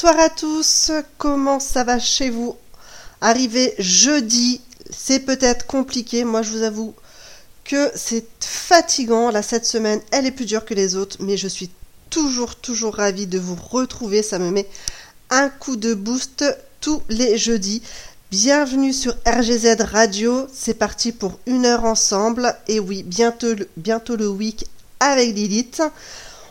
Bonsoir à tous, comment ça va chez vous? Arrivé jeudi, c'est peut-être compliqué, moi je vous avoue que c'est fatigant, là cette semaine elle est plus dure que les autres, mais je suis toujours toujours ravie de vous retrouver, ça me met un coup de boost tous les jeudis. Bienvenue sur RGZ Radio, c'est parti pour une heure ensemble, et oui, bientôt, bientôt le week avec Lilith.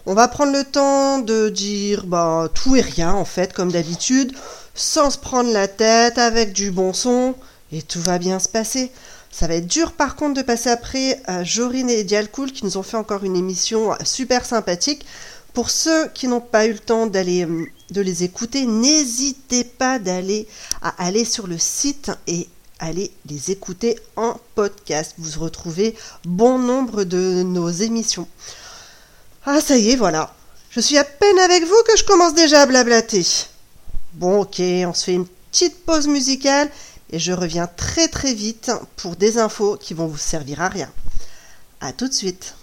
On va prendre le temps de dire bah, tout et rien en fait, comme d'habitude, sans se prendre la tête, avec du bon son, et tout va bien se passer. Ça va être dur par contre de passer après à Jorine et Dialcool qui nous ont fait encore une émission super sympathique. Pour ceux qui n'ont pas eu le temps d'aller hum, de les écouter, n'hésitez pas d'aller à aller sur le site et aller les écouter en podcast. Vous retrouvez bon nombre de nos émissions. Ah, ça y est, voilà. Je suis à peine avec vous que je commence déjà à blablater. Bon, ok, on se fait une petite pause musicale et je reviens très très vite pour des infos qui vont vous servir à rien. À tout de suite.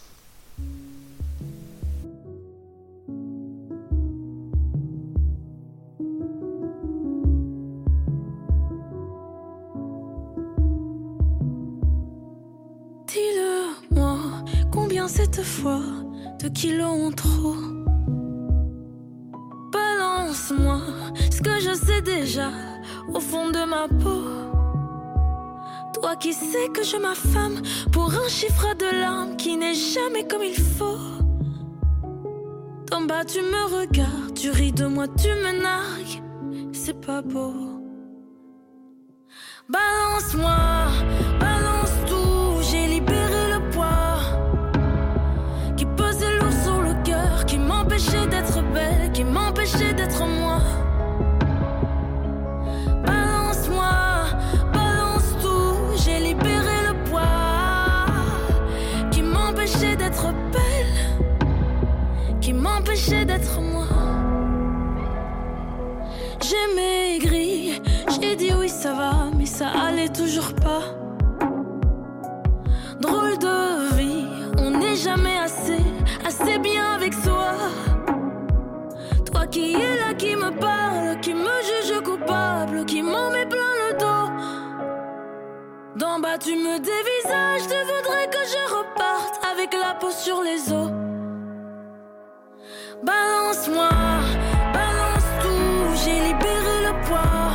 Dis-le-moi, combien cette fois de kilos en trop Balance-moi ce que je sais déjà au fond de ma peau. Toi qui sais que je m'affame pour un chiffre de larmes qui n'est jamais comme il faut. D'en bas tu me regardes, tu ris de moi, tu me nargues, c'est pas beau. Balance-moi, balance qui m'empêchait d'être moi. Balance-moi, balance tout, j'ai libéré le poids qui m'empêchait d'être belle, qui m'empêchait d'être moi. J'ai maigri, j'ai dit oui ça va, mais ça allait toujours pas. Drôle de vie, on n'est jamais assez, assez bien qui es là, qui me parle, qui me juge coupable, qui m'en met plein le dos? D'en bas tu me dévisages, tu voudrais que je reparte avec la peau sur les os. Balance-moi, balance tout, j'ai libéré le poids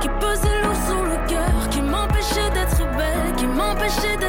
qui pesait lourd sur le cœur, qui m'empêchait d'être belle, qui m'empêchait d'être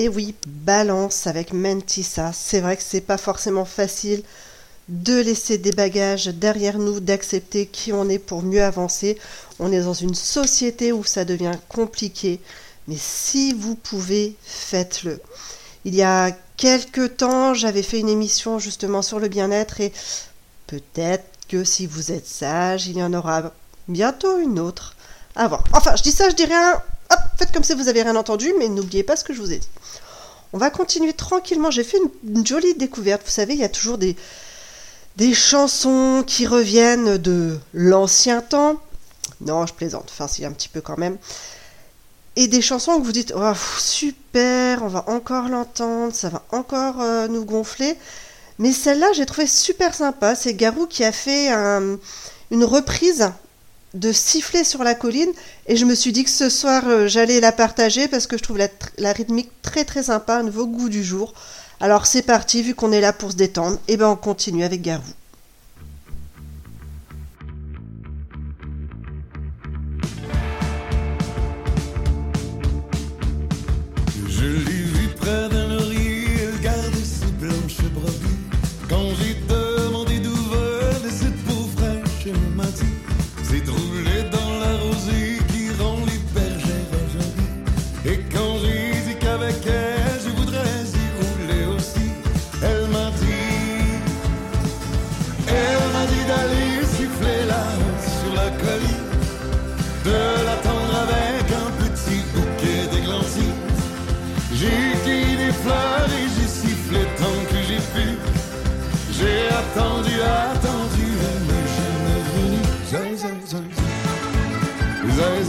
Et oui, balance avec Mentissa. C'est vrai que c'est pas forcément facile de laisser des bagages derrière nous, d'accepter qui on est pour mieux avancer. On est dans une société où ça devient compliqué. Mais si vous pouvez, faites-le. Il y a quelques temps, j'avais fait une émission justement sur le bien-être et peut-être que si vous êtes sage, il y en aura bientôt une autre à voir. Enfin, je dis ça, je dis rien. Hop, faites comme si vous avez rien entendu, mais n'oubliez pas ce que je vous ai dit. On va continuer tranquillement. J'ai fait une, jolie découverte. Vous savez, il y a toujours des, des chansons qui reviennent de l'ancien temps. Non, je plaisante. Enfin, c'est un petit peu quand même. Et des chansons que vous dites, oh, super, on va encore l'entendre, ça va encore euh, nous gonfler. Mais celle-là, j'ai trouvé super sympa. C'est Garou qui a fait une reprise de siffler sur la colline et je me suis dit que ce soir euh, j'allais la partager parce que je trouve la, rythmique très très sympa, un nouveau goût du jour. Alors c'est parti, vu qu'on est là pour se détendre, et eh ben on continue avec Garou.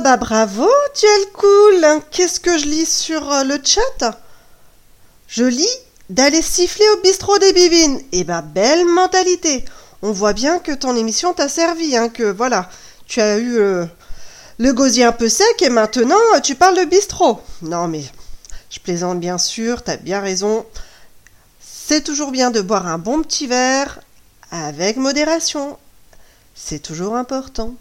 bah bravo, tu es cool. Qu'est-ce que je lis sur euh, le chat? Je lis d'aller siffler au bistrot des bibines. Eh bah belle mentalité. On voit bien que ton émission t'a servi, hein, que voilà, tu as eu euh, le gosier un peu sec et maintenant euh, tu parles de bistrot. Non mais je plaisante bien sûr, t'as bien raison. C'est toujours bien de boire un bon petit verre avec modération. C'est toujours important.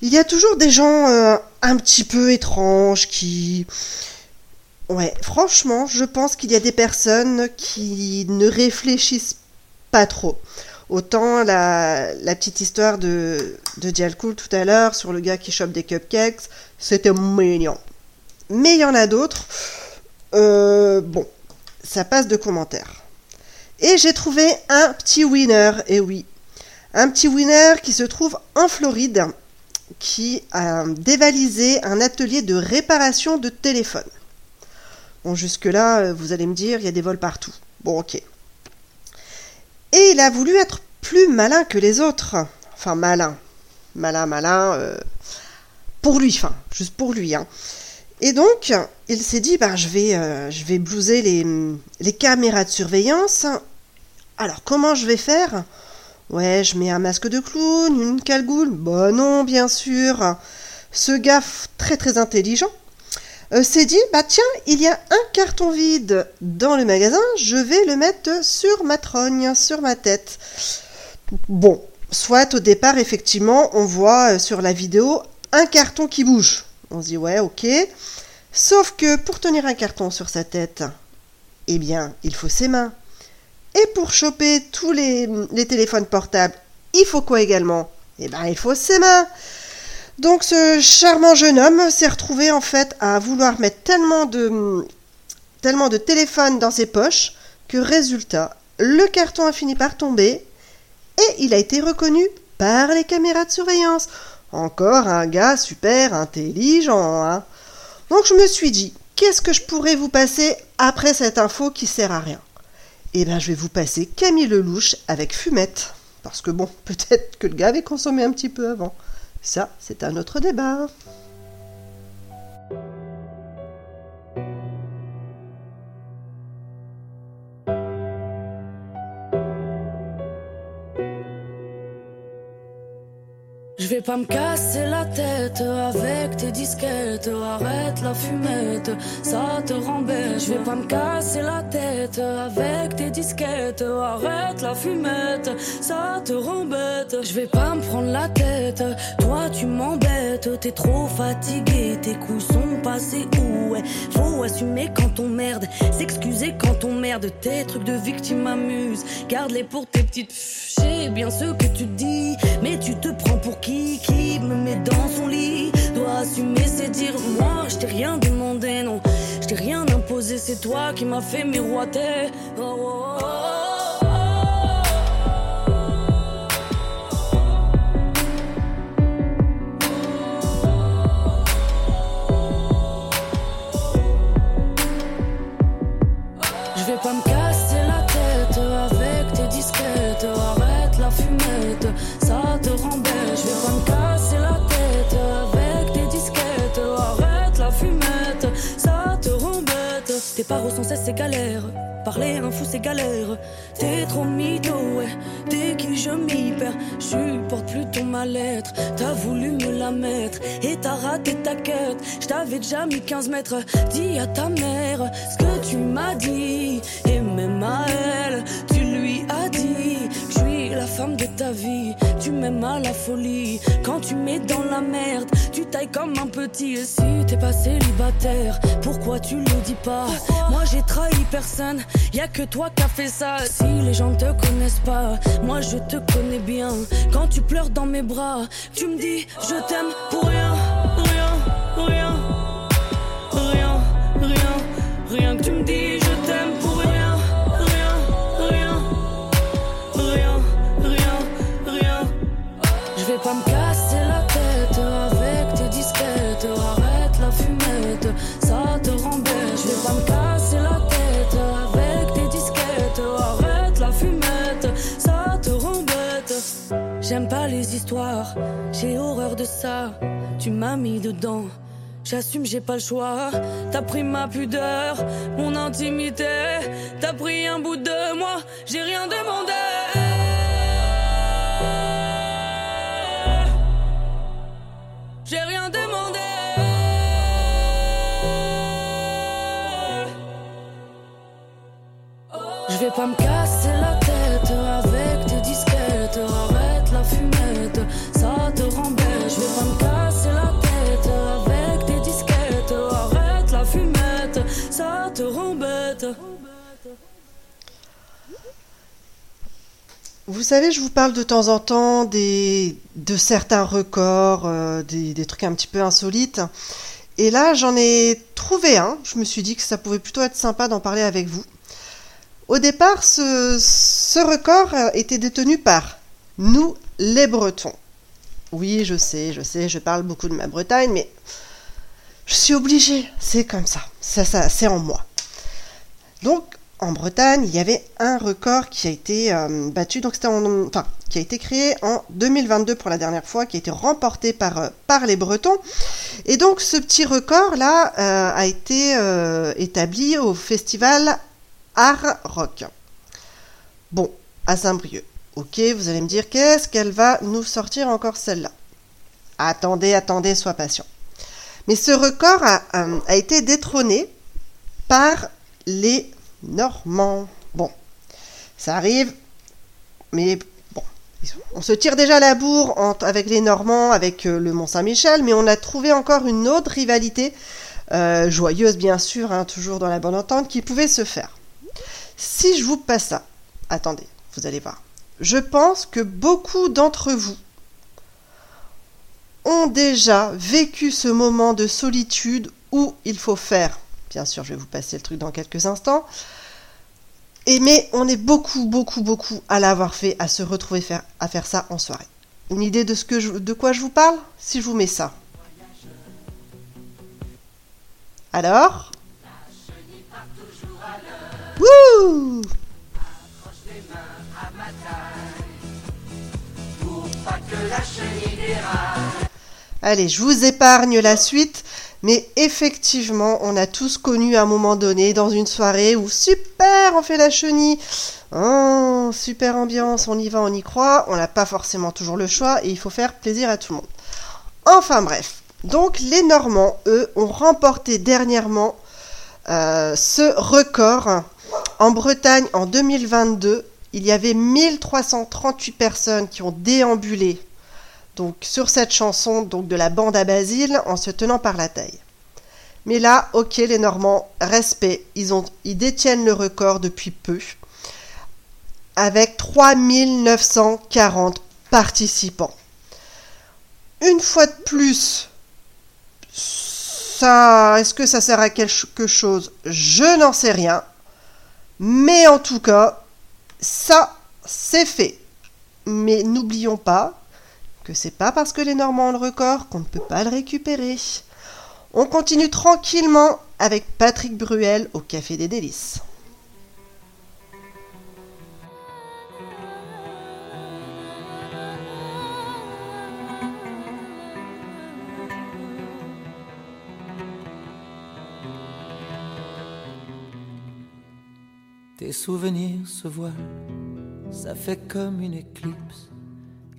Il y a toujours des gens euh, un petit peu étranges qui... Ouais, franchement, je pense qu'il y a des personnes qui ne réfléchissent pas trop. Autant la, petite histoire de, de Dialcool tout à l'heure sur le gars qui chope des cupcakes, c'était mignon. Mais il y en a d'autres. Euh, bon, ça passe de commentaires. Et j'ai trouvé un petit winner, et oui. Un petit winner qui se trouve en Floride qui a dévalisé un atelier de réparation de téléphone. Bon, jusque-là, euh, vous allez me dire, il y a des vols partout. Bon, ok. Et il a voulu être plus malin que les autres. Enfin, malin. Malin, malin. Euh, pour lui, enfin, juste pour lui. Hein. Et donc, il s'est dit, bah, je vais, euh, je vais blouser les, les caméras de surveillance. Alors, comment je vais faire? Ouais, je mets un masque de clown, une calgoule. Bah non, bien sûr. Ce gars très très intelligent euh, s'est dit bah tiens, il y a un carton vide dans le magasin, je vais le mettre sur ma trogne, sur ma tête. Bon, soit au départ, effectivement, on voit euh, sur la vidéo un carton qui bouge. On se dit, ouais, ok. Sauf que pour tenir un carton sur sa tête, eh bien, il faut ses mains. Et pour choper tous les, téléphones portables, il faut quoi également? Eh bien, il faut ses mains. Donc ce charmant jeune homme s'est retrouvé en fait à vouloir mettre tellement de, tellement de téléphones dans ses poches que résultat, le carton a fini par tomber et il a été reconnu par les caméras de surveillance. Encore un gars super intelligent. Hein Donc je me suis dit, qu'est-ce que je pourrais vous passer après cette info qui sert à rien? Eh bien je vais vous passer Camille Lelouch avec Fumette. Parce que bon, peut-être que le gars avait consommé un petit peu avant. Ça, c'est un autre débat. Vais pas me casser la tête avec tes disquettes. Arrête la fumette, ça te rend bête. Je vais pas me casser la tête avec tes disquettes. Arrête la fumette, ça te rend bête. Je vais pas me prendre la tête, toi tu m'embêtes. T'es trop fatigué, tes couilles sont passées où ouais? Faut assumer quand on merde, s'excuser quand on merde. Tes trucs de victime m'amusent, garde-les pour tes petites. Je sais bien ce que tu dis, mais tu te prends pour qui qui me met dans son lit? Dois assumer c'est dire moi je t'ai rien demandé non. Je t'ai rien imposé c'est toi qui m'as fait miroiter. Oh, oh, oh. Paroles sans cesse c'est galère. Parler un fou c'est galère. T'es trop mytho, ouais. T'es qui je m'y perds. Je supporte plus ton mal-être. T'as voulu me la mettre et t'as raté ta quête. Je t'avais déjà mis 15 mètres. Dis à ta mère ce que tu m'as dit. Et même à elle, tu lui as dit que je suis la femme de ta vie. Tu m'aimes à la folie. Quand tu mets dans la merde, tu tailles comme un petit. Et si t'es pas célibataire, pourquoi tu le dis pas? Moi j'ai trahi personne, y a que toi qui as fait ça. Si les gens te connaissent pas, moi je te connais bien. Quand tu pleures dans mes bras, tu me dis je t'aime pour rien, rien, rien, rien, rien, rien que tu me dis j'ai horreur de ça. Tu m'as mis dedans. J'assume, j'ai pas le choix. T'as pris ma pudeur, mon intimité. T'as pris un bout de moi, j'ai rien demandé. J'ai rien demandé. Je vais pas me casser Vous savez, je vous parle de temps en temps des, de certains records, euh, des, trucs un petit peu insolites. Et là, j'en ai trouvé un. Je me suis dit que ça pouvait plutôt être sympa d'en parler avec vous. Au départ, ce, ce record euh, était détenu par nous, les Bretons. Oui, je sais, je sais, je parle beaucoup de ma Bretagne, mais je suis obligée. C'est comme ça. Ça, ça c'est en moi. Donc, en Bretagne, il y avait un record qui a été euh, battu, donc c'était en, enfin, qui a été créé en 2022 pour la dernière fois, qui a été remporté par, euh, par les Bretons. Et donc ce petit record là euh, a été établi au festival Art Rock. Bon, à Saint-Brieuc. Ok, vous allez me dire qu'est-ce qu'elle va nous sortir encore celle-là? Attendez, attendez, sois patient. Mais ce record a, a été détrôné par les Normands. Bon, ça arrive, mais bon, On se tire déjà la bourre avec les Normands, avec euh, le Mont-Saint-Michel, mais on a trouvé encore une autre rivalité, euh, joyeuse bien sûr, hein, toujours dans la bonne entente, qui pouvait se faire. Si je vous passe ça, attendez, vous allez voir. Je pense que beaucoup d'entre vous ont déjà vécu ce moment de solitude où il faut faire, bien sûr je vais vous passer le truc dans quelques instants, et mais on est beaucoup, beaucoup, beaucoup à l'avoir fait, à se retrouver à faire ça en soirée. Une idée de, ce que je- de quoi je vous parle Si je vous mets ça? Alors? Wouh Allez, je vous épargne la suite, mais effectivement, on a tous connu à un moment donné dans une soirée où super, on fait la chenille. Oh, super ambiance, on y va, on y croit. On n'a pas forcément toujours le choix et il faut faire plaisir à tout le monde. Enfin bref, donc les Normands, eux, ont remporté dernièrement euh, ce record. En Bretagne, en 2022, il y avait 1338 personnes qui ont déambulé donc sur cette chanson donc de la bande à Basile en se tenant par la taille. Mais là, ok, les Normands, respect, ils, ils détiennent le record depuis peu, avec 3940 participants. Une fois de plus, ça, est-ce que ça sert à quelque chose? Je n'en sais rien. Mais en tout cas, ça, c'est fait. Mais n'oublions pas que c'est pas parce que les Normands ont le record qu'on ne peut pas le récupérer. On continue tranquillement avec Patrick Bruel au Café des Délices. Tes souvenirs se voilent, ça fait comme une éclipse,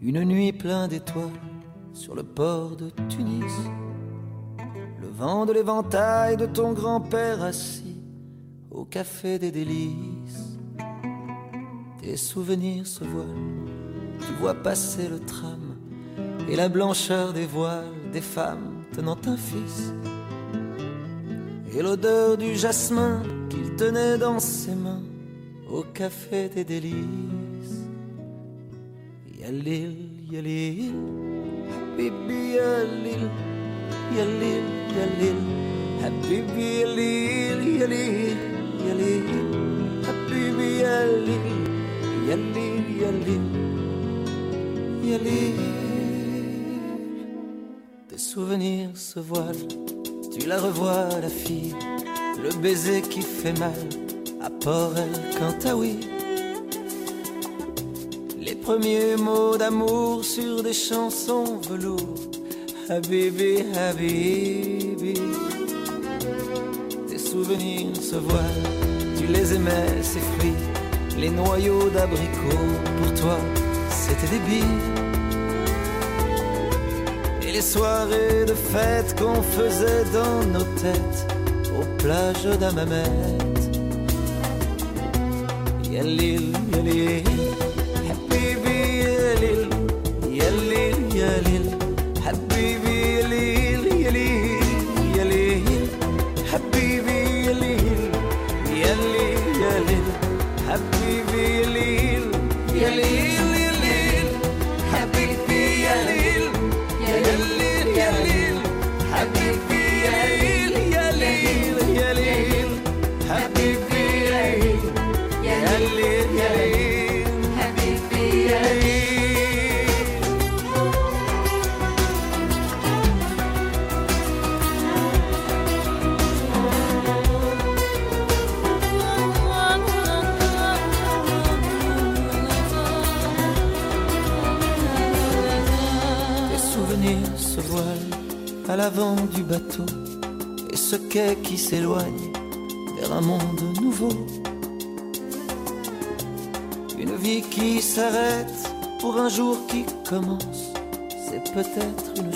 une nuit pleine d'étoiles sur le port de Tunis. Le vent de l'éventail de ton grand-père assis au café des délices. Tes souvenirs se voilent, tu vois passer le tram et la blancheur des voiles des femmes tenant un fils. Et l'odeur du jasmin qu'il tenait dans ses mains au café des délices. Yalil, yalil, habibi yalil, yalil, yalil, habibi yalil, yalil, yalil, habibi yalil, yalil, yalil, yalil. Tes souvenirs se voilent, tu la revois la fille, le baiser qui fait mal. À Port El Cantaoui. Les premiers mots d'amour sur des chansons velours. Habibi, Habibi. Tes souvenirs se voilent, tu les aimais, ces fruits. Les noyaux d'abricots, pour toi, c'était des billes. Et les soirées de fête qu'on faisait dans nos têtes, aux plages d'Amamet. Yalil, yalil, l'avant du bateau et ce quai qui s'éloigne vers un monde nouveau. Une vie qui s'arrête pour un jour qui commence, c'est peut-être une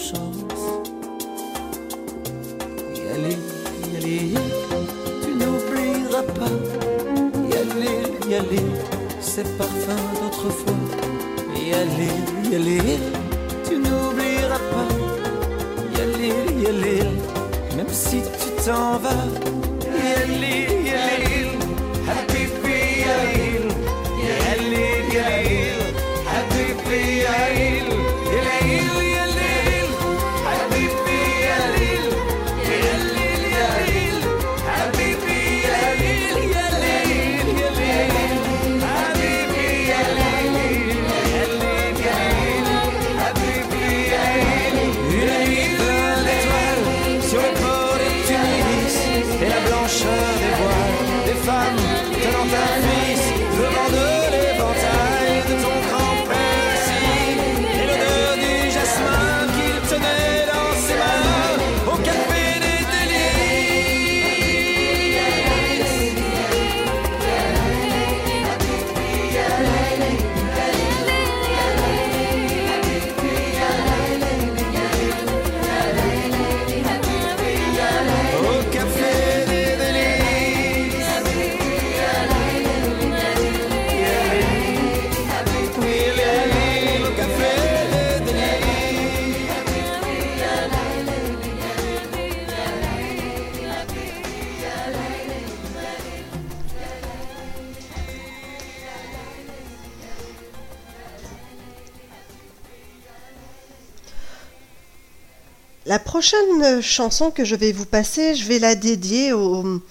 prochaine chanson que je vais vous passer, je vais la dédier aux,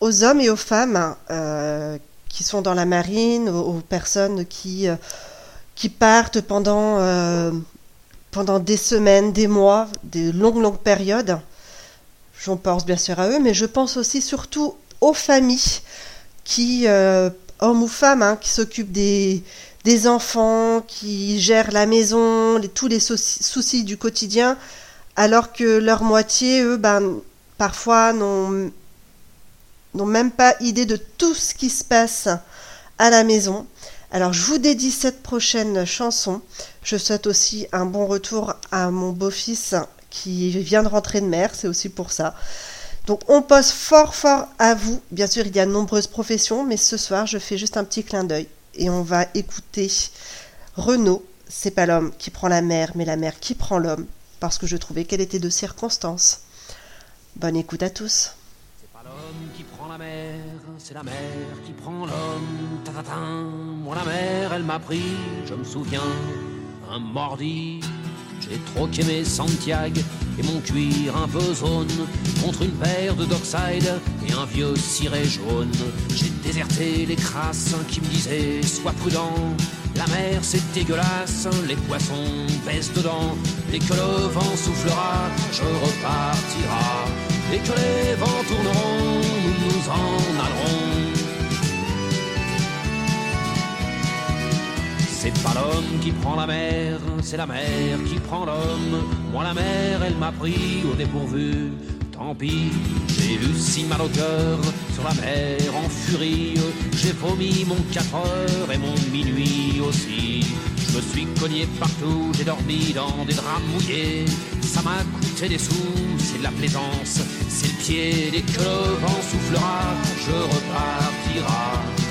aux hommes et aux femmes euh, qui sont dans la marine, aux, personnes qui, euh, qui partent pendant, euh, pendant des semaines, des mois, des longues, longues périodes. J'en pense bien sûr à eux, mais je pense aussi surtout aux familles qui, hommes ou femmes, hein, qui s'occupent des, des enfants, qui gèrent la maison, les- tous les souci- soucis du quotidien, alors que leur moitié, eux, ben, parfois n'ont même pas idée de tout ce qui se passe à la maison. Alors je vous dédie cette prochaine chanson. Je souhaite aussi un bon retour à mon beau-fils qui vient de rentrer de mer, c'est aussi pour ça. Donc on pose fort fort à vous. Bien sûr, il y a de nombreuses professions, mais ce soir, je fais juste un petit clin d'œil et on va écouter Renaud. C'est pas l'homme qui prend la mer, mais la mer qui prend l'homme, parce que je trouvais qu'elle était de circonstance. Bonne écoute à tous. C'est pas l'homme qui prend la mer, c'est la mer qui prend l'homme. Moi la mer, elle m'a pris, je me souviens, un mordi. J'ai troqué mes Santiago et mon cuir un peu zone contre une paire de Dockside et un vieux ciré jaune. J'ai déserté les crasses qui me disaient sois prudent. La mer c'est dégueulasse, les poissons baissent dedans. Dès que le vent soufflera, je repartira. Dès que les vents tourneront, nous nous en allerons. C'est pas l'homme qui prend la mer, c'est la mer qui prend l'homme. Moi la mer, elle m'a pris au dépourvu. Tant pis, j'ai eu si mal au cœur sur la mer en furie. J'ai vomi mon 4 heures et mon minuit aussi. Je me suis cogné partout, j'ai dormi dans des draps mouillés. Ça m'a coûté des sous, c'est de la plaisance, c'est le pied. Dès que le vent soufflera, je repartira.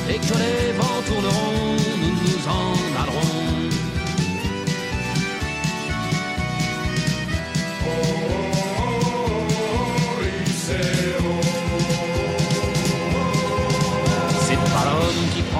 Et que les vents tourneront, nous nous en allerons. C'est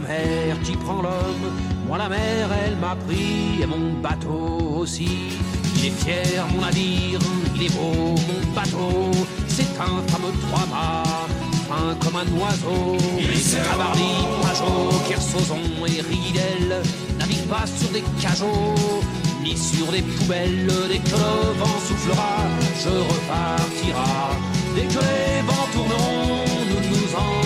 Mer qui prend l'homme. Moi la mer, elle m'a pris et mon bateau aussi. Il est fier, mon navire, il est beau, mon bateau. C'est un fameux trois-mâts, fin comme un oiseau. Et Cabarly, Pajot, Kersozon et Ridel navigue pas sur des cajots, ni sur des poubelles. Dès que le vent soufflera, je repartira. Dès que les vents tourneront, nous nous en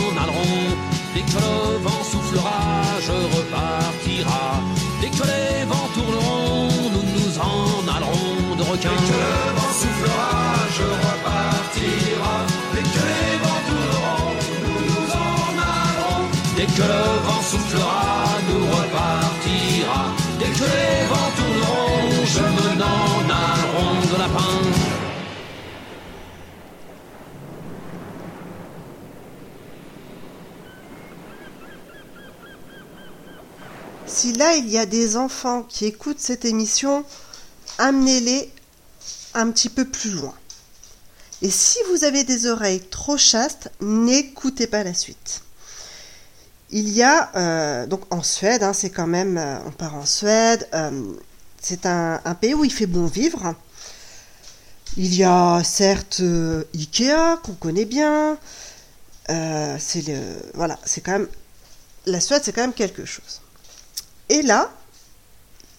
que le vent soufflera, je repartira. Dès que les vents tourneront, nous nous en allerons de requins. Dès que le vent soufflera, je repartira. Dès que les vents tourneront, nous nous en allerons. Dès que le Si là il y a des enfants qui écoutent cette émission, amenez-les un petit peu plus loin. Et si vous avez des oreilles trop chastes, n'écoutez pas la suite. Il y a euh, donc en Suède, hein, c'est quand même, euh, on part en Suède, euh, c'est un, pays où il fait bon vivre. Il y a certes Ikea qu'on connaît bien. C'est voilà, c'est quand même la Suède, c'est quand même quelque chose. Et là,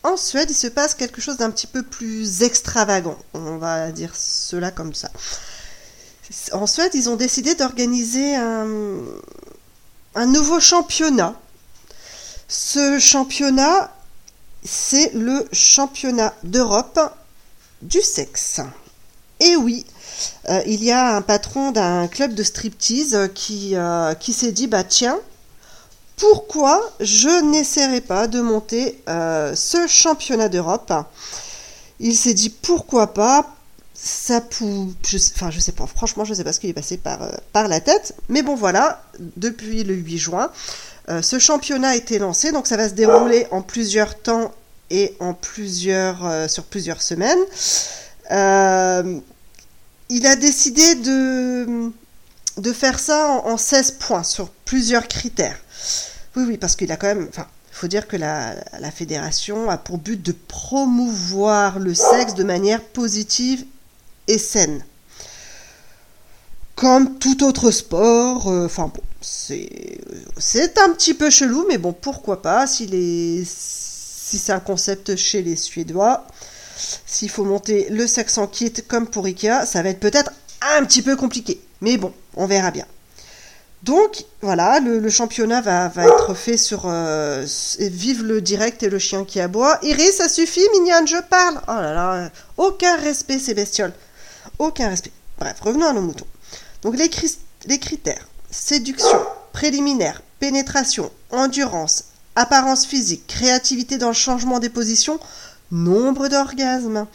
en Suède, il se passe quelque chose d'un petit peu plus extravagant. On va dire cela comme ça. En Suède, ils ont décidé d'organiser un, un nouveau championnat. Ce championnat, c'est le championnat d'Europe du sexe. Et oui, euh, il y a un patron d'un club de striptease qui, euh, qui s'est dit, bah tiens, pourquoi je n'essaierai pas de monter euh, ce championnat d'Europe? Il s'est dit pourquoi pas? Ça pou... je, enfin je sais pas. Franchement je sais pas ce qui est passé par, euh, la tête. Mais bon voilà. Depuis le 8 juin euh, ce championnat a été lancé. Donc ça va se dérouler en plusieurs temps et en plusieurs sur plusieurs semaines. Il a décidé de de faire ça en, en 16 points sur plusieurs critères oui, oui, parce qu'il a quand même. Enfin, faut dire que la, fédération a pour but de promouvoir le sexe de manière positive et saine. Comme tout autre sport, euh, enfin bon, c'est un petit peu chelou, mais bon, pourquoi pas si si c'est un concept chez les Suédois, s'il faut monter le sexe en kit comme pour Ikea, ça va être peut-être un petit peu compliqué, mais bon, on verra bien. Donc voilà, le, championnat va, être fait sur euh, Vive le direct et le chien qui aboie. Iris, ça suffit, mignonne, je parle. Oh là là, aucun respect ces bestioles. Aucun respect. Bref, revenons à nos moutons. Donc les critères séduction, préliminaire, pénétration, endurance, apparence physique, créativité dans le changement des positions, nombre d'orgasmes.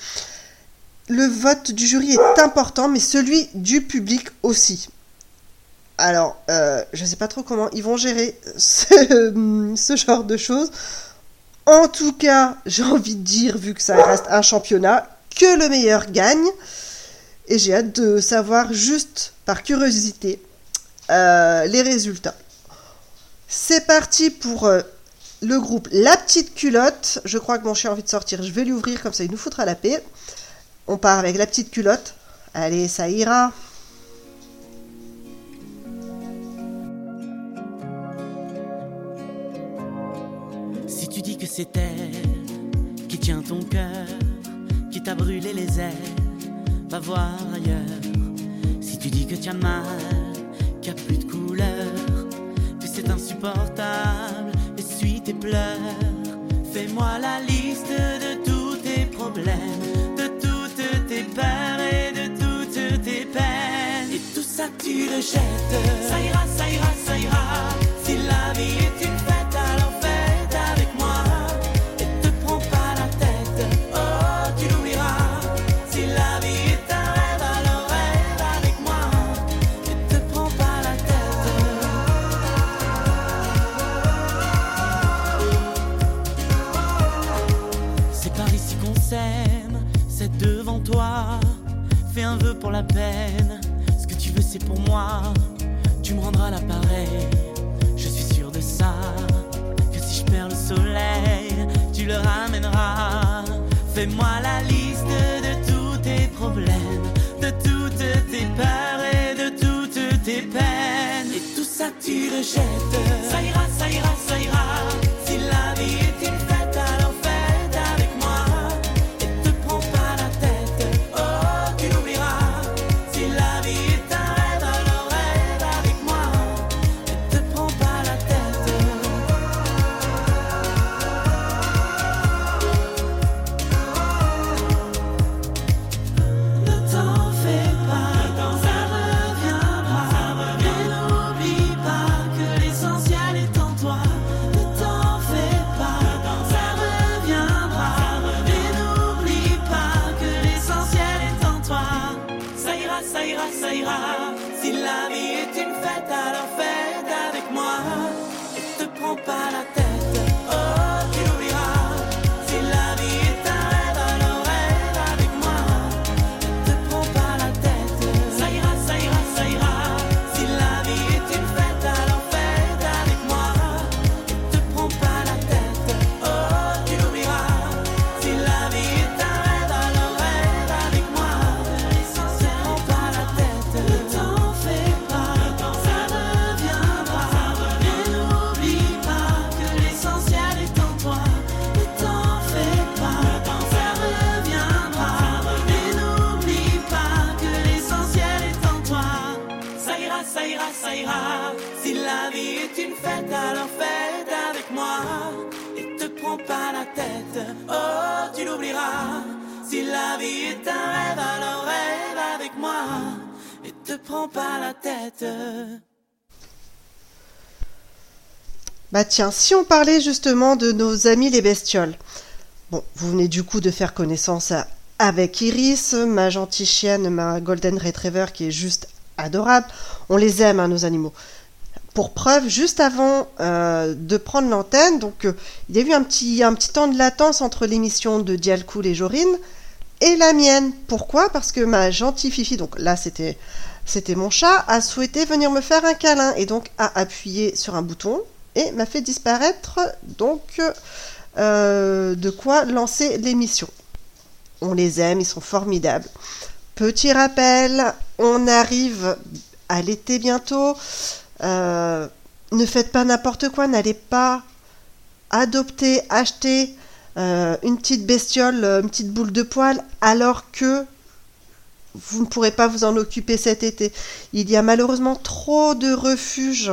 Le vote du jury est important, mais celui du public aussi. Alors, euh, je sais pas trop comment ils vont gérer ce, genre de choses. En tout cas, j'ai envie de dire, vu que ça reste un championnat, que le meilleur gagne. Et j'ai hâte de savoir juste par curiosité euh, les résultats. C'est parti pour euh, le groupe La Petite Culotte. Je crois que mon chien a envie de sortir. Je vais lui ouvrir comme ça, il nous foutra la paix. On part avec La Petite Culotte. Allez, ça ira. C'est elle qui tient ton cœur, qui t'a brûlé les ailes, va voir ailleurs. Si tu dis que tu as mal, qu'il n'y a plus de couleur, que c'est insupportable, essuie tes pleurs. Fais-moi la liste de tous tes problèmes, de toutes tes peurs et de toutes tes peines. Et tout ça tu le jettes. Ça ira, ça ira, ça ira. Si la vie est une fête, prends pas la tête. Bah tiens, si on parlait justement de nos amis les bestioles. Bon, vous venez du coup de faire connaissance avec Iris, ma gentille chienne, ma Golden Retriever qui est juste adorable. On les aime, hein, nos animaux. Pour preuve, juste avant euh, de prendre l'antenne, donc euh, il y a eu un petit, un petit temps de latence entre l'émission de Dialcool et Jorine et la mienne. Pourquoi? Parce que ma gentille Fifi, donc là c'était c'était mon chat, a souhaité venir me faire un câlin et donc a appuyé sur un bouton et m'a fait disparaître donc euh, de quoi lancer l'émission. On les aime, ils sont formidables. Petit rappel, on arrive à l'été bientôt. Euh, ne faites pas n'importe quoi, n'allez pas adopter, acheter euh, une petite bestiole, une petite boule de poil, alors que vous ne pourrez pas vous en occuper cet été. Il y a malheureusement trop de refuges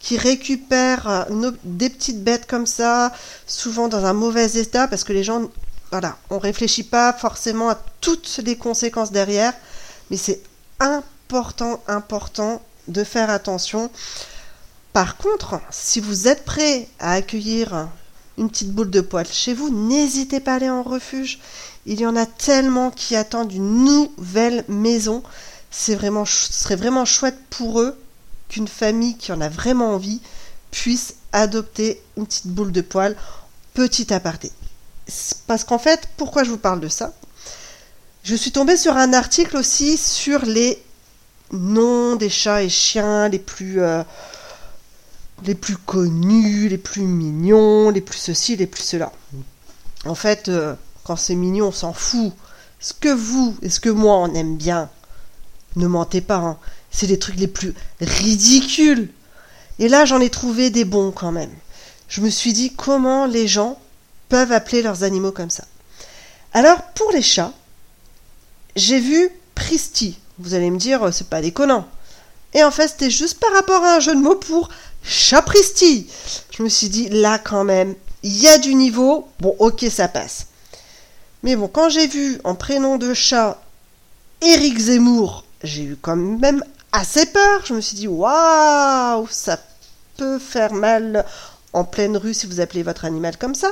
qui récupèrent euh, des petites bêtes comme ça, souvent dans un mauvais état, parce que les gens, voilà, on réfléchit pas forcément à toutes les conséquences derrière, mais c'est important, important de faire attention. Par contre, si vous êtes prêt à accueillir une petite boule de poil chez vous, n'hésitez pas à aller en refuge. Il y en a tellement qui attendent une nouvelle maison. C'est vraiment, ce serait vraiment chouette pour eux qu'une famille qui en a vraiment envie puisse adopter une petite boule de poil. Petit aparté. Parce qu'en fait, pourquoi je vous parle de ça? Je suis tombée sur un article aussi sur les noms des chats et chiens les plus euh, les plus connus, les plus mignons, les plus ceci, les plus cela. En fait, euh, quand c'est mignon, on s'en fout. Ce que vous et ce que moi on aime bien, ne mentez pas, hein, c'est les trucs les plus ridicules. Et là, j'en ai trouvé des bons quand même. Je me suis dit comment les gens peuvent appeler leurs animaux comme ça. Alors, pour les chats, j'ai vu Pristi. Vous allez me dire, c'est pas déconnant. Et en fait, c'était juste par rapport à un jeu de mots pour Chapristi. Je me suis dit, là quand même, il y a du niveau. Bon, ok, ça passe. Mais bon, quand j'ai vu en prénom de chat Éric Zemmour, j'ai eu quand même assez peur. Je me suis dit, waouh, ça peut faire mal en pleine rue si vous appelez votre animal comme ça.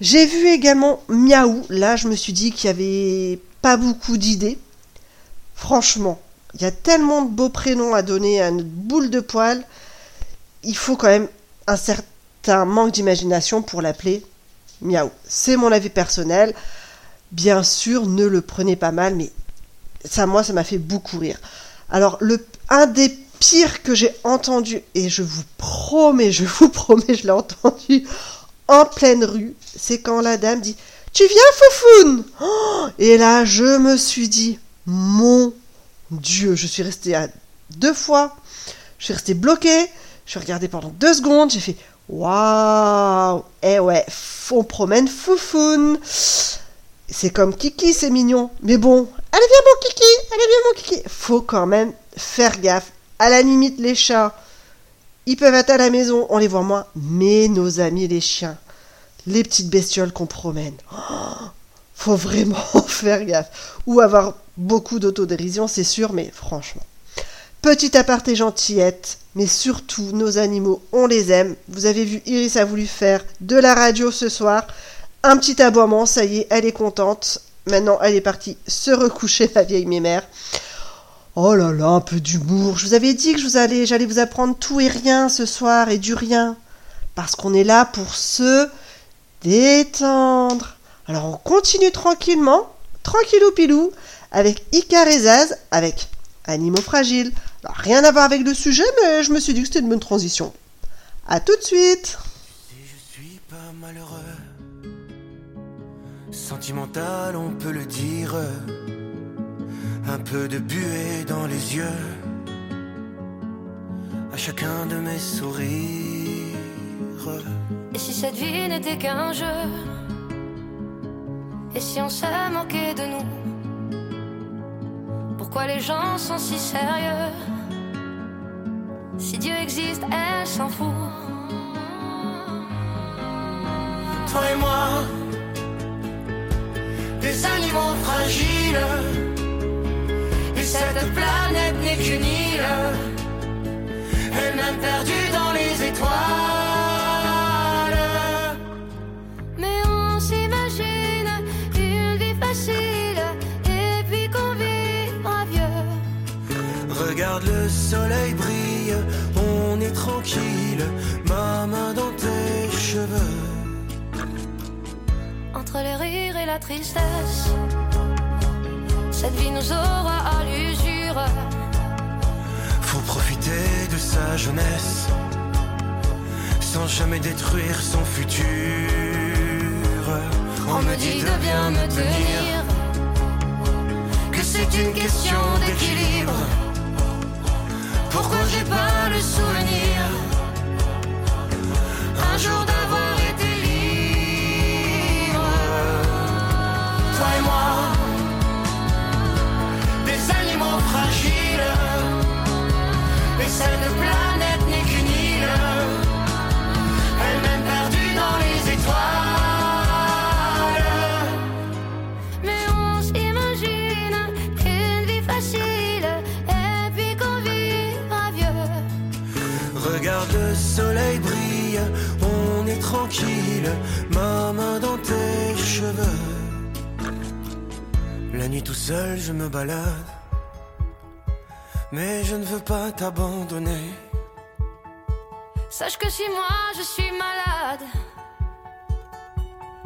J'ai vu également Miaou. Là, je me suis dit qu'il n'y avait pas beaucoup d'idées. Franchement, il y a tellement de beaux prénoms à donner à notre boule de poil. Il faut quand même un certain manque d'imagination pour l'appeler Miaou. C'est mon avis personnel. Bien sûr, ne le prenez pas mal, mais ça, moi, ça m'a fait beaucoup rire. Alors, le, un des pires que j'ai entendu, et je vous promets, je vous promets, je l'ai entendu en pleine rue, c'est quand la dame dit Tu viens, Foufoune? Oh! Et là, je me suis dit Mon Dieu, je suis restée à deux fois, je suis restée bloquée, je suis regardée pendant deux secondes, j'ai fait Waouh! Eh ouais, on promène Foufoune c'est comme Kiki, c'est mignon. Mais bon, allez viens mon Kiki, allez viens mon Kiki. Faut quand même faire gaffe. À la limite, les chats, ils peuvent être à la maison, on les voit moins. Mais nos amis les chiens, les petites bestioles qu'on promène, faut vraiment faire gaffe. Ou avoir beaucoup d'autodérision, c'est sûr, mais franchement. Petit aparté gentillette, mais surtout nos animaux, on les aime. Vous avez vu, Iris a voulu faire de la radio ce soir. Un petit aboiement, ça y est, elle est contente. Maintenant, elle est partie se recoucher, la vieille mémère. Oh là là, un peu d'humour. Je vous avais dit que j'allais vous apprendre tout et rien ce soir et du rien. Parce qu'on est là pour se détendre. Alors on continue tranquillement, tranquillou pilou, avec Icar avec Animaux fragiles. Rien à voir avec le sujet, mais je me suis dit que c'était une bonne transition. A tout de suite sentimental, on peut le dire. Un peu de buée dans les yeux, à chacun de mes sourires. Et si cette vie n'était qu'un jeu? Et si on s'est moqué de nous? Pourquoi les gens sont si sérieux? Si Dieu existe, elle s'en fout. Toi et moi, des animaux fragiles. Et cette planète n'est qu'une île, elle-même perdue dans les étoiles. Mais on s'imagine une vie facile et puis qu'on vivra vieux. Regarde le soleil brille, on est tranquille, ma main dans tes cheveux. Entre les rires et la tristesse, cette vie nous aura à l'usure. Faut profiter de sa jeunesse, sans jamais détruire son futur. On me dit de bien me tenir, que c'est une question d'équilibre. Pourquoi j'ai pas le souvenir? Un jour d'avoir Toi et moi, des animaux fragiles, et cette planète n'est qu'une île, elle-même perdue dans les étoiles. Mais on s'imagine une vie facile et puis qu'on vivra vieux. Regarde le soleil brille, on est tranquille, ma La nuit tout seul, je me balade, mais je ne veux pas t'abandonner. Sache que si moi je suis malade,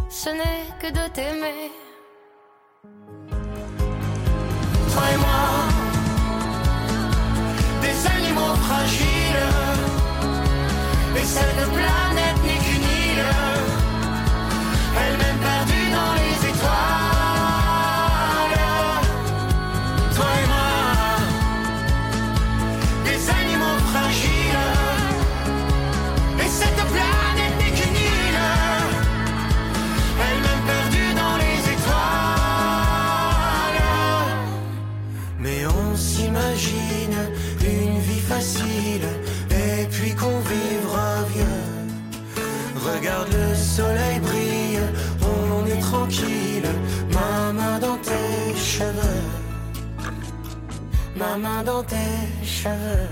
ce n'est que de t'aimer. Toi et moi, des animaux fragiles, et cette planète soleil brille, on est tranquille, ma main dans tes cheveux. ma main dans tes cheveux.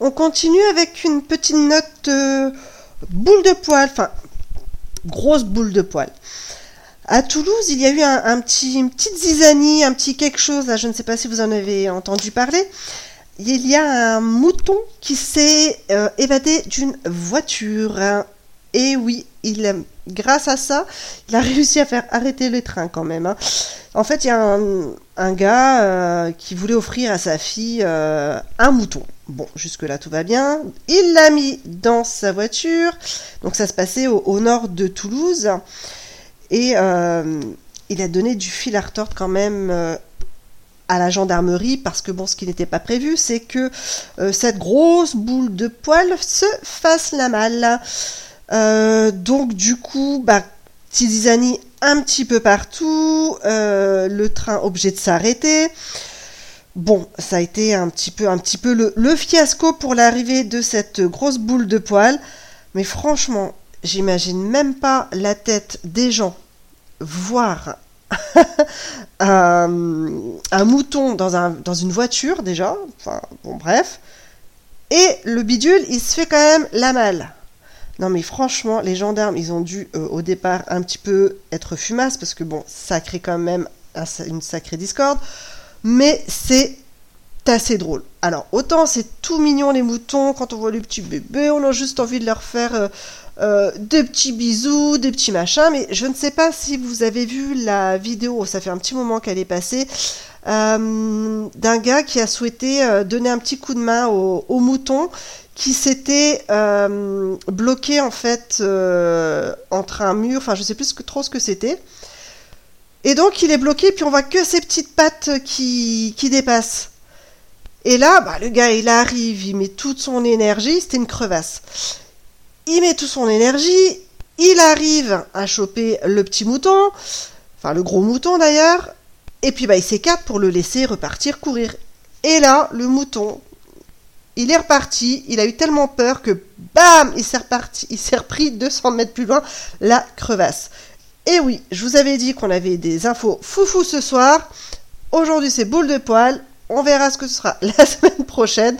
On continue avec une petite note euh, boule de poil, enfin grosse boule de poil. À Toulouse, il y a eu un, petit, une petite zizanie, un petit quelque chose, là, je ne sais pas si vous en avez entendu parler. Il y a un mouton qui s'est euh, évadé d'une voiture. Et oui, il, grâce à ça, il a réussi à faire arrêter le train quand même. hein. En fait, il y a un, gars euh, qui voulait offrir à sa fille euh, un mouton. Bon, jusque-là, tout va bien. Il l'a mis dans sa voiture. Donc, ça se passait au, au nord de Toulouse. Et il a donné du fil à retordre quand même à la gendarmerie parce que bon, ce qui n'était pas prévu, c'est que euh, cette grosse boule de poil se fasse la malle. Euh, donc du coup, bah, zizanie un petit peu partout, euh, le train obligé de s'arrêter. Bon, ça a été un petit peu, un petit peu le, le fiasco pour l'arrivée de cette grosse boule de poil. Mais franchement, j'imagine même pas la tête des gens voir un, un mouton dans, un, dans une voiture déjà. Enfin, bon, bref. Et le bidule, il se fait quand même la malle. Non mais franchement, les gendarmes, ils ont dû euh, au départ un petit peu être fumasses parce que bon, ça crée quand même un- une sacrée discorde. Mais c'est assez drôle. Alors autant c'est tout mignon les moutons quand on voit les petits bébés, on a juste envie de leur faire euh, euh, des petits bisous, des petits machins. Mais je ne sais pas si vous avez vu la vidéo, ça fait un petit moment qu'elle est passée, euh, d'un gars qui a souhaité euh, donner un petit coup de main au moutons qui s'était euh, bloqué en fait entre un mur, enfin je sais plus trop ce que c'était. Et donc il est bloqué, puis on voit que ses petites pattes qui, qui dépassent. Et là, bah, le gars il arrive, il met toute son énergie, c'était une crevasse. Il met toute son énergie, il arrive à choper le petit mouton, enfin le gros mouton d'ailleurs, et puis bah, il s'écarte pour le laisser repartir courir. Et là, le mouton, il est reparti, il a eu tellement peur que bam, il s'est reparti, il s'est repris 200 mètres plus loin, la crevasse. Et oui, je vous avais dit qu'on avait des infos foufou ce soir. Aujourd'hui, c'est boule de poil. On verra ce que ce sera la semaine prochaine.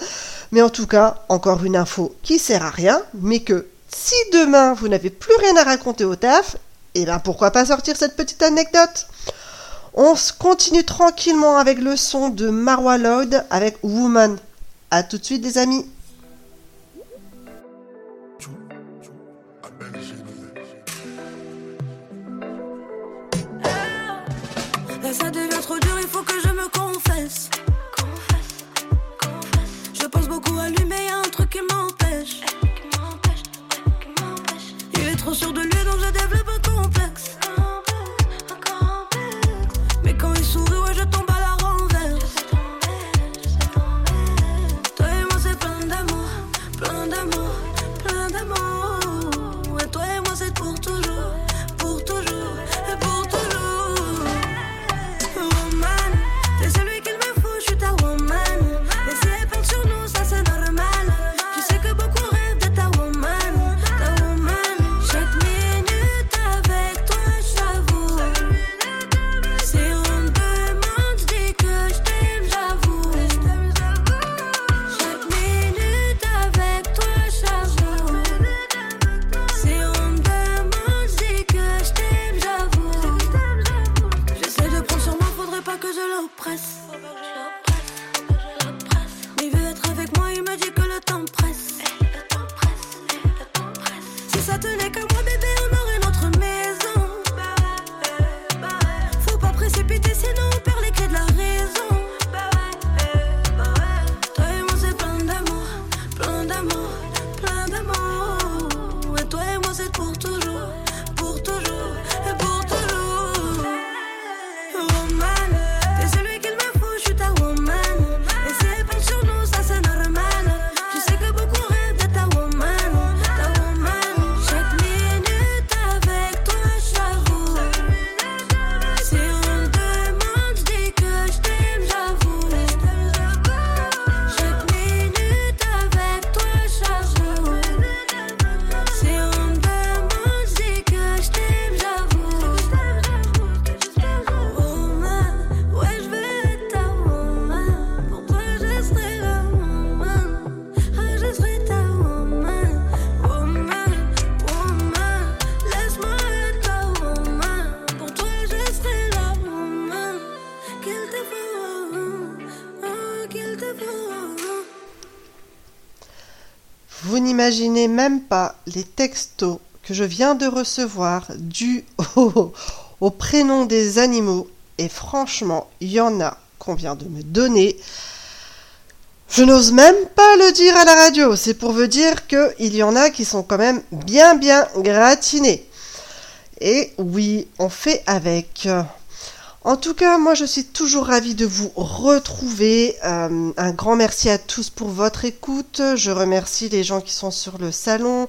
Mais en tout cas, encore une info qui sert à rien, mais que si demain vous n'avez plus rien à raconter au taf, et ben pourquoi pas sortir cette petite anecdote? On continue tranquillement avec le son de Marwa Lloyd avec Woman. A tout de suite, des amis. Ça devient trop dur, il faut que je me confesse. Je pense beaucoup à lui, mais y a un truc qui m'empêche. Trop sûr de lui, donc je développe un complexe. Mais quand il sourit, ouais, je tombe à n'imaginez même pas les textos que je viens de recevoir dus au, au prénom des animaux. Et franchement, il y en a qu'on vient de me donner. Je n'ose même pas le dire à la radio. C'est pour vous dire qu'il y en a qui sont quand même bien bien gratinés. Et oui, on fait avec. En tout cas, moi je suis toujours ravie de vous retrouver. Euh, un grand merci à tous pour votre écoute. Je remercie les gens qui sont sur le salon.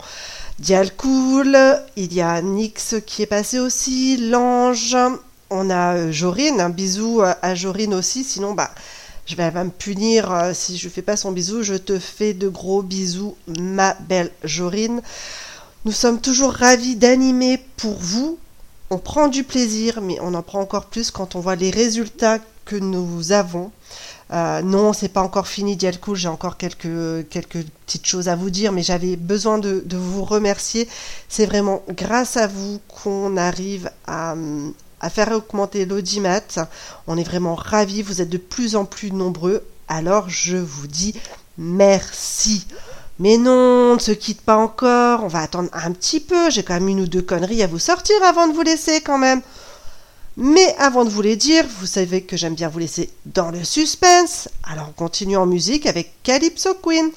Dialcool, il y a Nix qui est passé aussi, Lange, on a euh, Jorine, un bisou à Jorine aussi, sinon bah je vais me punir euh, si je fais pas son bisou, je te fais de gros bisous ma belle Jorine. Nous sommes toujours ravis d'animer pour vous on prend du plaisir, mais on en prend encore plus quand on voit les résultats que nous avons. Euh, non, c'est pas encore fini, Dialcool. J'ai encore quelques, quelques petites choses à vous dire, mais j'avais besoin de, vous remercier. C'est vraiment grâce à vous qu'on arrive à, à faire augmenter l'audimat. On est vraiment ravis. Vous êtes de plus en plus nombreux. Alors, je vous dis merci. Mais non, on ne se quitte pas encore, on va attendre un petit peu, j'ai quand même une ou deux conneries à vous sortir avant de vous laisser quand même. Mais avant de vous les dire, vous savez que j'aime bien vous laisser dans le suspense, alors on continue en musique avec Calypso Queen.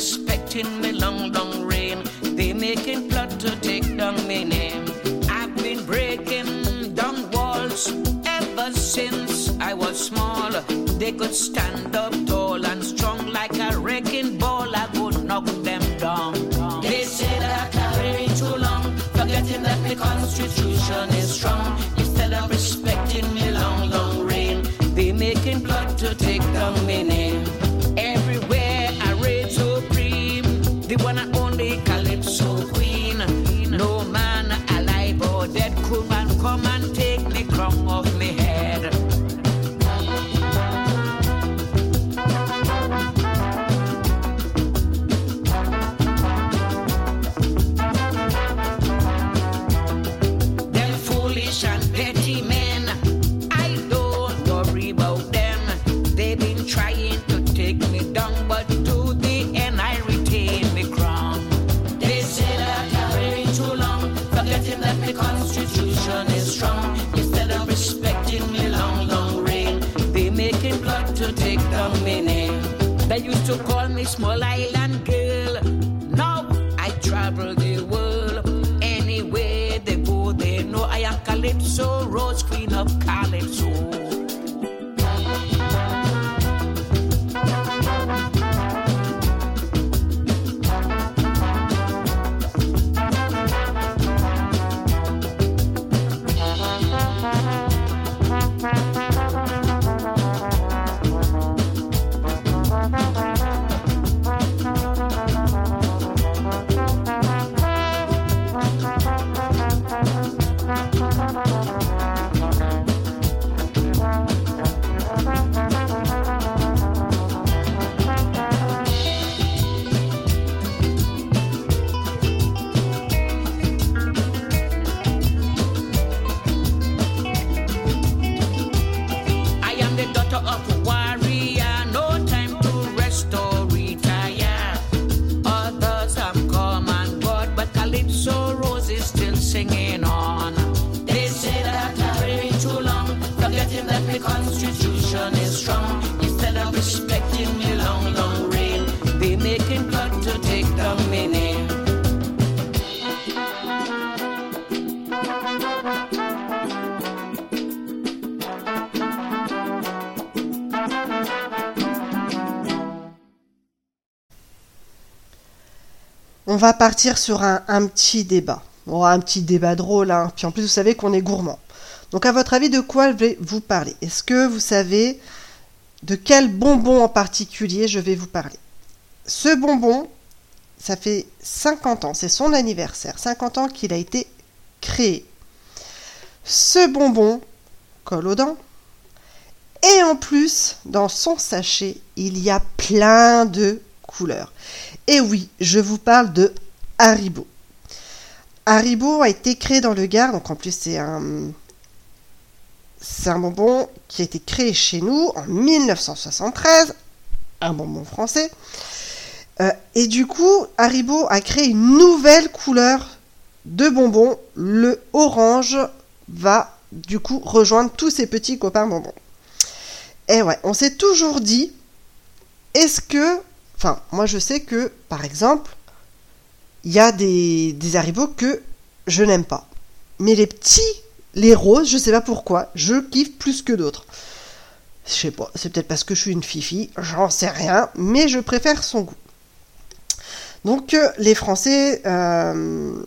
Respecting me long, long reign. They making plot to take down my name. I've been breaking down walls ever since I was small. They could stand up tall and strong like a wrecking ball. I would knock them down. They say that I reign too long, forgetting that the Constitution is strong. To call me small island girl. Now I travel the world. Anywhere they go, they know I am Calypso, Rose Queen on va partir sur un, petit débat. un petit débat drôle, hein. puis en plus vous savez qu'on est gourmand. Donc à votre avis, de quoi je vais vous parler? Est-ce que vous savez de quel bonbon en particulier je vais vous parler? Ce bonbon, ça fait 50 ans, c'est son anniversaire, 50 ans qu'il a été créé. Ce bonbon colle aux dents. Et en plus, dans son sachet, il y a plein de couleurs. Et oui, je vous parle de Haribo. Haribo a été créé dans le Gard, donc en plus c'est un, c'est un bonbon qui a été créé chez nous en 1973, un bonbon français. Euh, et du coup, Haribo a créé une nouvelle couleur de bonbon. Le orange va du coup rejoindre tous ses petits copains bonbons. Et ouais, on s'est toujours dit, est-ce que, enfin, moi je sais que, par exemple, il y a des, des que je n'aime pas. Mais les petits, les roses, je sais pas pourquoi, je kiffe plus que d'autres. Je sais pas, c'est peut-être parce que je suis une fifi, j'en sais rien, mais je préfère son goût. Donc euh, les Français euh,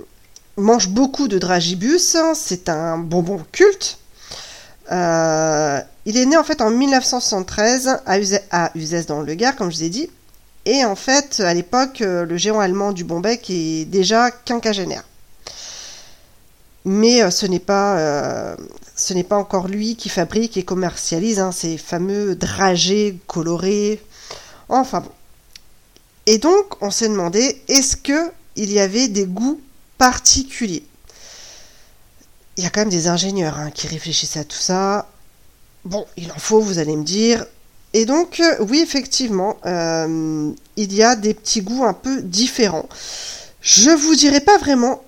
mangent beaucoup de dragibus, hein, c'est un bonbon culte. Euh, il est né en fait en 1973 à, Uzès, dans le Gard, comme je vous ai dit. Et en fait, à l'époque, le géant allemand du Bombec est déjà quinquagénaire. Mais ce n'est pas, ce n'est pas encore lui qui fabrique et commercialise hein, ces fameux dragées colorés. Enfin bon. Et donc, on s'est demandé, est-ce que il y avait des goûts particuliers? Il y a quand même des ingénieurs hein, qui réfléchissent à tout ça. Bon, il en faut, vous allez me dire. Et donc, euh, oui, effectivement, euh, il y a des petits goûts un peu différents. Je vous dirai pas vraiment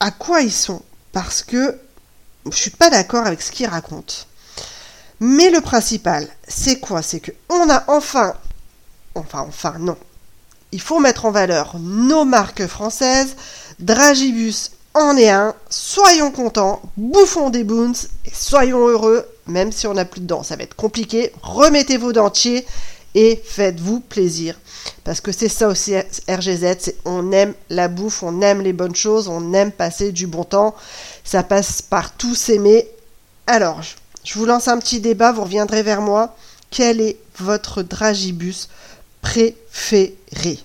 à quoi ils sont, parce que je suis pas d'accord avec ce qu'ils racontent. Mais le principal, c'est quoi? C'est que on a enfin, enfin, enfin, non, il faut mettre en valeur nos marques françaises. Dragibus en est un. Soyons contents, bouffons des boons et soyons heureux, même si on n'a plus de dents. Ça va être compliqué. Remettez vos dentiers et faites-vous plaisir. Parce que c'est ça aussi RGZ, on aime la bouffe, on aime les bonnes choses, on aime passer du bon temps. Ça passe par tout s'aimer. Alors, je vous lance un petit débat, vous reviendrez vers moi. Quel est votre dragibus préféré?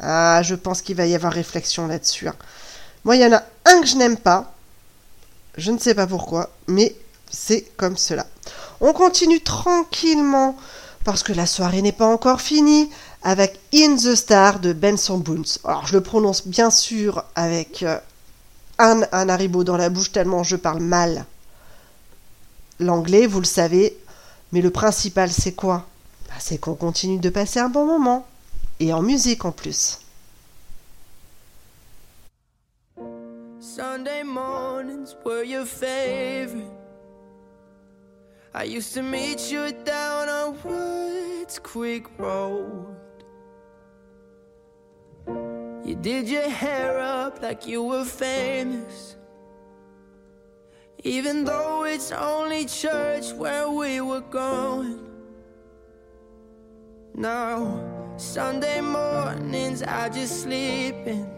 Ah, je pense qu'il va y avoir réflexion là-dessus. Hein. Moi, il y en a un que je n'aime pas. Je ne sais pas pourquoi, mais c'est comme cela. On continue tranquillement parce que la soirée n'est pas encore finie avec In the Star de Benson Boons. Alors je le prononce bien sûr avec euh, un, un dans la bouche tellement je parle mal l'anglais, vous le savez. Mais le principal c'est quoi? Bah, c'est qu'on continue de passer un bon moment. Et en musique en plus. I used to meet you down on Woods Creek Road. You did your hair up like you were famous. Even though it's only church where we were going. Now, Sunday mornings I just sleep in.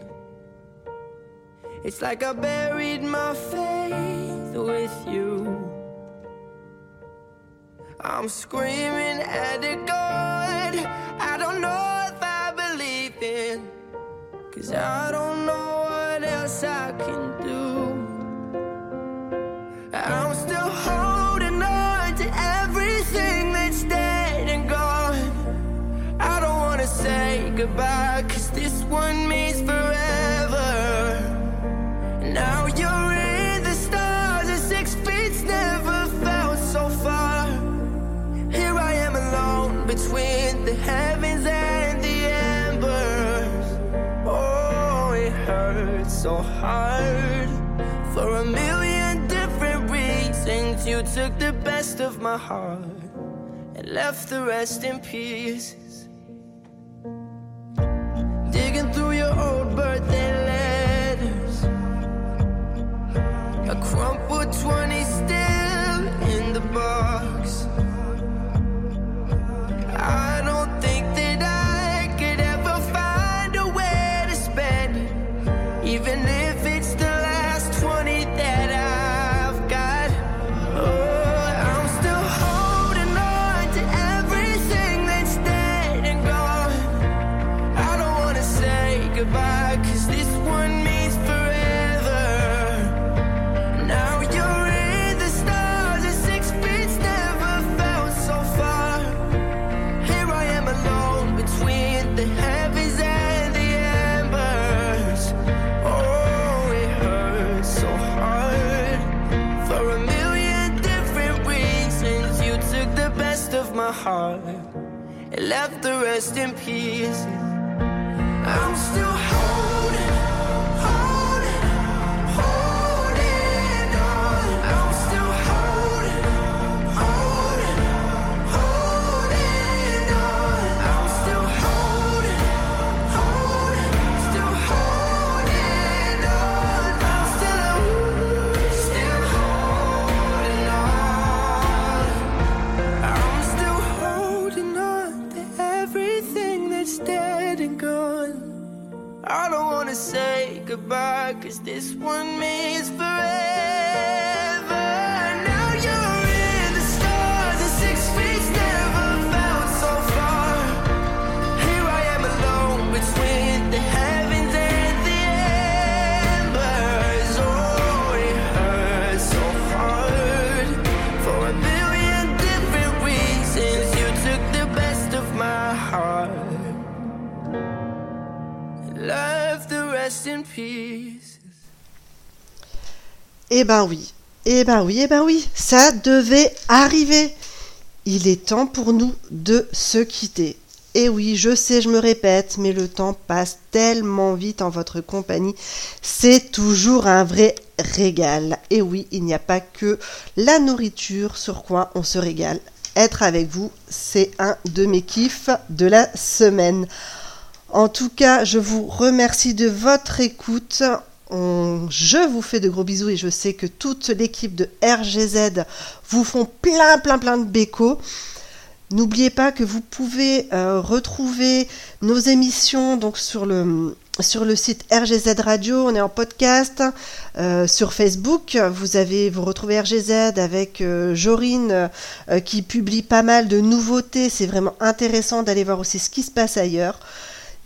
It's like I buried my faith with you. I'm screaming at the God I don't know if I believe in. Cause I don't know what else I can do. I'm still holding on to everything that's dead and gone I don't wanna say goodbye so hard For a million different reasons You took the best of my heart And left the rest in pieces. Digging through your old birthday letters. A crumpled 20 still in the box. I don't my heart. It left the rest in pieces. I'm still holding, goodbye, cause this one means forever. Eh ben oui, eh ben oui, eh ben oui, ça devait arriver. Il est temps pour nous de se quitter. Et oui, je sais, je me répète, mais le temps passe tellement vite en votre compagnie. C'est toujours un vrai régal. Et oui, il n'y a pas que la nourriture sur quoi on se régale. Être avec vous, c'est un de mes kiffs de la semaine. En tout cas, je vous remercie de votre écoute. Je vous fais de gros bisous et je sais que toute l'équipe de RGZ vous font plein, plein, plein de bécos. N'oubliez pas que vous pouvez euh, retrouver nos émissions donc sur le site RGZ Radio, on est en podcast euh, sur Facebook. Vous avez vous retrouvez RGZ avec euh, Jorine qui publie pas mal de nouveautés. C'est vraiment intéressant d'aller voir aussi ce qui se passe ailleurs.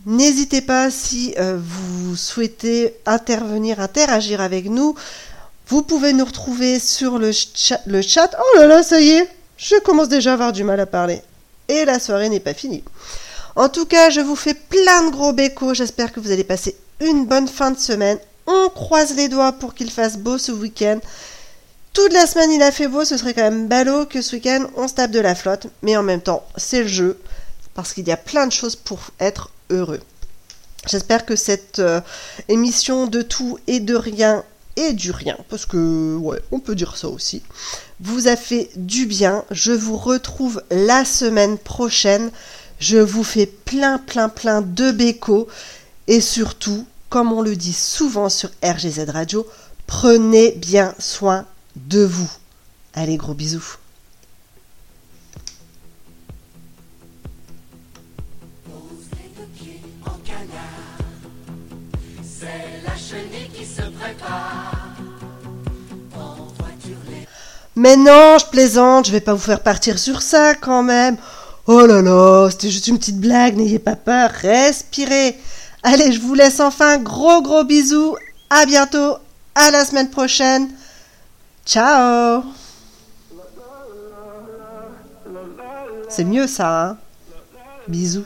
N'hésitez pas si euh, vous souhaitez intervenir, interagir avec nous. Vous pouvez nous retrouver sur le chat. Oh là là, ça y est, je commence déjà à avoir du mal à parler. Et la soirée n'est pas finie. En tout cas, je vous fais plein de gros bécos. J'espère que vous allez passer une bonne fin de semaine. On croise les doigts pour qu'il fasse beau ce week-end. Toute la semaine, il a fait beau. Ce serait quand même ballot que ce week-end, on se tape de la flotte. Mais en même temps, c'est le jeu. Parce qu'il y a plein de choses pour être heureux. J'espère que cette euh, émission de tout et de rien et du rien, parce que ouais, on peut dire ça aussi, vous a fait du bien. Je vous retrouve la semaine prochaine. Je vous fais plein, plein, plein de bécos. Et surtout, comme on le dit souvent sur RGZ Radio, prenez bien soin de vous. Allez, gros bisous. Mais non, je plaisante, je vais pas vous faire partir sur ça quand même. Oh là là, c'était juste une petite blague, n'ayez pas peur, respirez. Allez, je vous laisse enfin, gros gros bisous, à bientôt, à la semaine prochaine. Ciao C'est mieux ça, hein Bisous.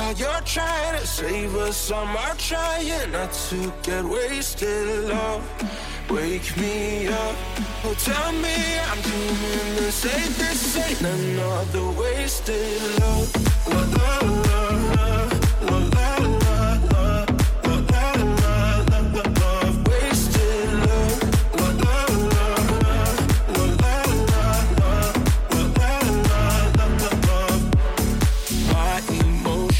While you're trying to save us, I'm trying not to get wasted. Love, wake me up. Oh, tell me I'm doing the. This ain't another wasted love, love,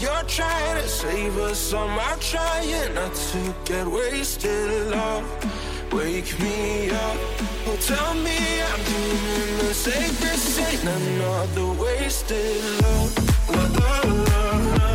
you're trying to save us, I'm not trying not to get wasted. Love, wake me up. Oh, tell me I'm doing the safest thing. Another wasted love. love, love, love.